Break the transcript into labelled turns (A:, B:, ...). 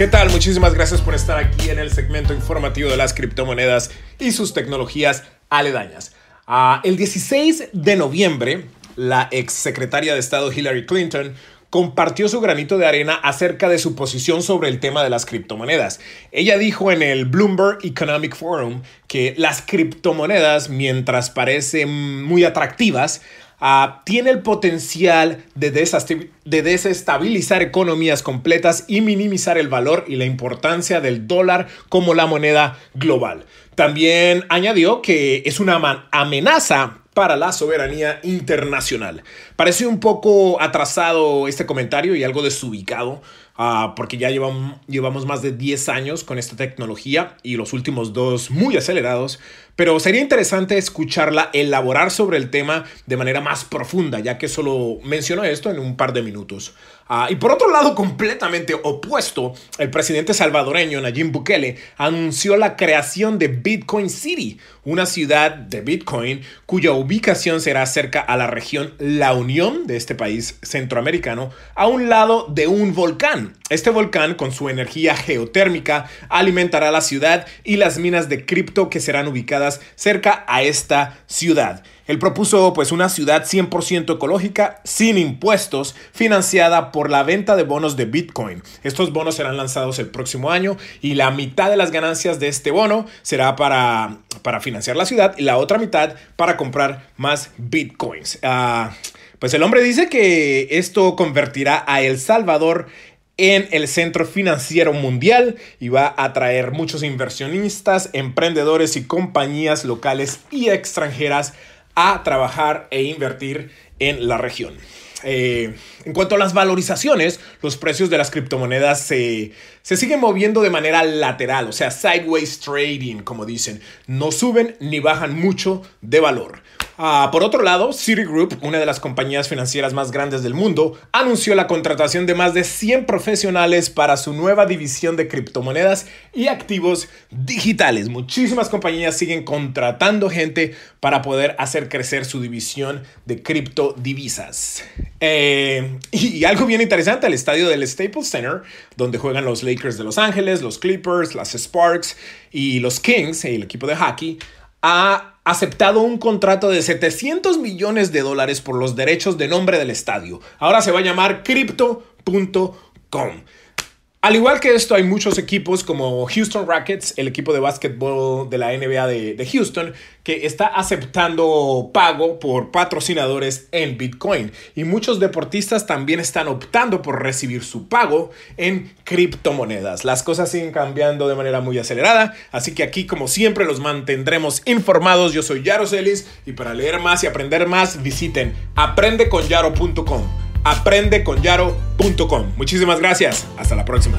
A: ¿Qué tal? Muchísimas gracias por estar aquí en el segmento informativo de las criptomonedas y sus tecnologías aledañas. Ah, el 16 de noviembre, la ex secretaria de Estado Hillary Clinton compartió su granito de arena acerca de su posición sobre el tema de las criptomonedas. Ella dijo en el Bloomberg Economic Forum que las criptomonedas, mientras parecen muy atractivas, uh, tiene el potencial de, de desestabilizar economías completas y minimizar el valor y la importancia del dólar como la moneda global. También añadió que es una amenaza para la soberanía internacional. Parece un poco atrasado este comentario y algo desubicado, uh, porque ya llevamos, más de 10 años con esta tecnología y los últimos dos muy acelerados, pero sería interesante escucharla elaborar sobre el tema de manera más profunda, ya que solo mencionó esto en un par de minutos. Uh, y por otro lado, completamente opuesto, el presidente salvadoreño Nayib Bukele anunció la creación de Bitcoin City, una ciudad de Bitcoin cuya ubicación será cerca a la región La Unión de este país centroamericano, a un lado de un volcán. Este volcán, con su energía geotérmica, alimentará la ciudad y las minas de cripto que serán ubicadas cerca a esta ciudad. Él propuso pues una ciudad 100% ecológica, sin impuestos, financiada por la venta de bonos de Bitcoin. Estos bonos serán lanzados el próximo año y la mitad de las ganancias de este bono será para, para financiar la ciudad y la otra mitad para comprar más Bitcoins. Uh, pues el hombre dice que esto convertirá a El Salvador en el centro financiero mundial y va a atraer muchos inversionistas, emprendedores y compañías locales y extranjeras a trabajar e invertir en la región. Eh, en cuanto a las valorizaciones, los precios de las criptomonedas se, se, siguen moviendo de manera lateral, o sea, sideways trading, como dicen. No suben ni bajan mucho de valor. Ah, por otro lado, Citigroup, una de las compañías financieras más grandes del mundo, anunció la contratación de más de 100 profesionales para su nueva división de criptomonedas y activos digitales. Muchísimas compañías siguen contratando gente para poder hacer crecer su división de criptodivisas. Eh, y, algo bien interesante, el estadio del Staples Center, donde juegan los Lakers de Los Ángeles, los Clippers, las Sparks y los Kings, el equipo de hockey, ha aceptado un contrato de 700 millones de dólares por los derechos de nombre del estadio. Ahora se va a llamar crypto.com. Al igual que esto, hay muchos equipos como Houston Rockets, el equipo de básquetbol de la NBA de, Houston, que está aceptando pago por patrocinadores en Bitcoin. Y muchos deportistas también están optando por recibir su pago en criptomonedas. Las cosas siguen cambiando de manera muy acelerada, así que aquí, como siempre, los mantendremos informados. Yo soy Yaro Celis y para leer más y aprender más, visiten aprendeconyaro.com aprendeconyaro.com. Muchísimas gracias. Hasta la próxima.